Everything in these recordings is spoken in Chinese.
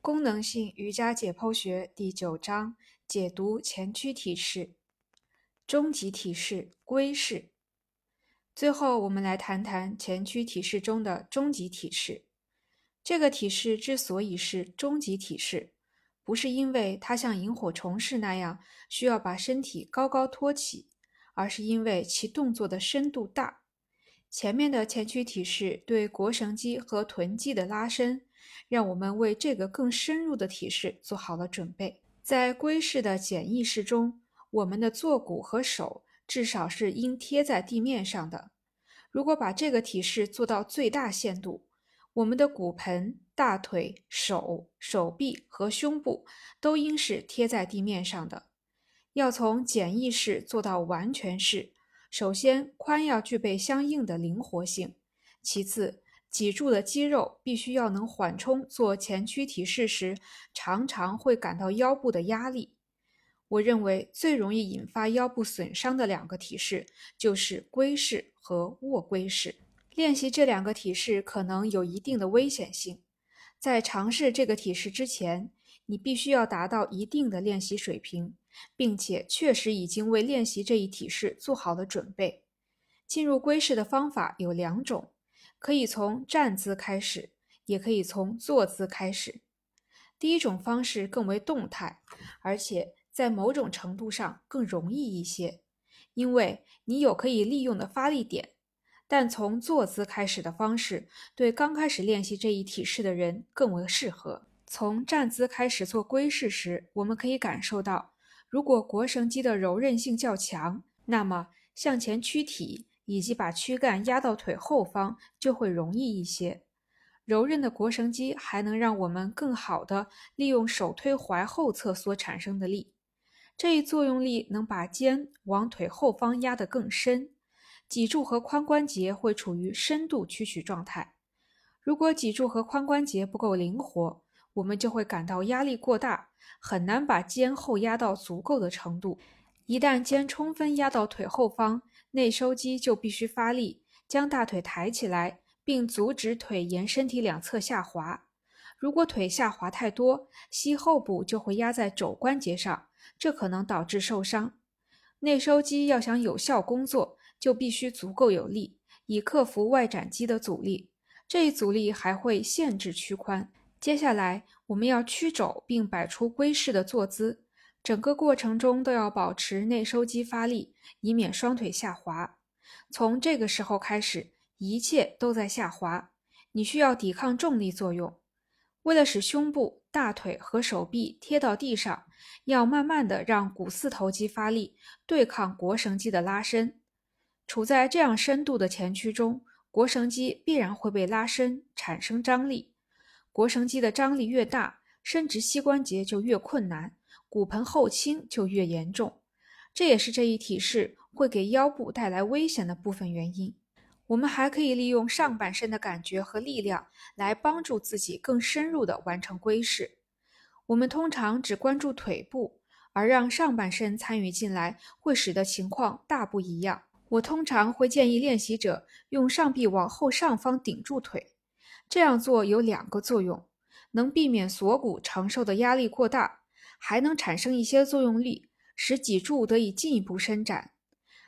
功能性瑜伽解剖学第九章解读前屈体式，终极体式龟式。最后，我们来谈谈前屈体式中的终极体式。这个体式之所以是终极体式，不是因为它像萤火虫式那样需要把身体高高托起，而是因为其动作的深度大。前面的前屈体式对腘绳肌和臀肌的拉伸。让我们为这个更深入的体式做好了准备。在龟式的简易式中，我们的坐骨和手至少是应贴在地面上的。如果把这个体式做到最大限度，我们的骨盆、大腿、手、手臂和胸部都应是贴在地面上的。要从简易式做到完全式，首先髋要具备相应的灵活性，其次。脊柱的肌肉必须要能缓冲做前屈体式时常常会感到腰部的压力。我认为最容易引发腰部损伤的两个体式就是龟式和卧龟式。练习这两个体式可能有一定的危险性。在尝试这个体式之前，你必须要达到一定的练习水平，并且确实已经为练习这一体式做好了准备。进入龟式的方法有两种。可以从站姿开始，也可以从坐姿开始。第一种方式更为动态，而且在某种程度上更容易一些，因为你有可以利用的发力点。但从坐姿开始的方式，对刚开始练习这一体式的人更为适合。从站姿开始做龟式时，我们可以感受到，如果腘绳肌的柔韧性较强，那么向前屈体。以及把躯干压到腿后方就会容易一些。柔韧的腘绳肌还能让我们更好的利用手推踝后侧所产生的力，这一作用力能把肩往腿后方压得更深，脊柱和髋关节会处于深度屈曲状态。如果脊柱和髋关节不够灵活，我们就会感到压力过大，很难把肩后压到足够的程度。一旦肩充分压到腿后方，内收肌就必须发力，将大腿抬起来，并阻止腿沿身体两侧下滑。如果腿下滑太多，膝后部就会压在肘关节上，这可能导致受伤。内收肌要想有效工作，就必须足够有力，以克服外展肌的阻力。这一阻力还会限制屈髋。接下来，我们要屈肘并摆出龟式的坐姿。整个过程中都要保持内收肌发力，以免双腿下滑。从这个时候开始，一切都在下滑，你需要抵抗重力作用。为了使胸部、大腿和手臂贴到地上，要慢慢的让股四头肌发力，对抗腘绳肌的拉伸。处在这样深度的前屈中，腘绳肌必然会被拉伸，产生张力。腘绳肌的张力越大，伸直膝关节就越困难。骨盆后倾就越严重，这也是这一体式会给腰部带来危险的部分原因。我们还可以利用上半身的感觉和力量来帮助自己更深入地完成龟式。我们通常只关注腿部，而让上半身参与进来，会使得情况大不一样。我通常会建议练习者用上臂往后上方顶住腿，这样做有两个作用：能避免锁骨承受的压力过大。还能产生一些作用力，使脊柱得以进一步伸展。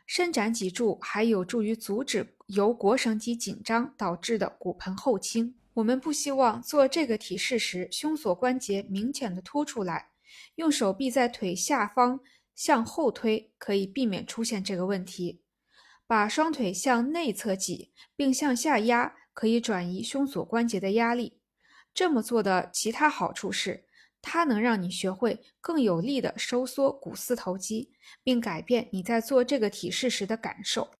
伸展脊柱还有助于阻止由腘绳肌紧张导致的骨盆后倾。我们不希望做这个体式时胸锁关节明显的凸出来。用手臂在腿下方向后推，可以避免出现这个问题。把双腿向内侧挤并向下压，可以转移胸锁关节的压力。这么做的其他好处是。它能让你学会更有力的收缩股四头肌，并改变你在做这个体式时的感受。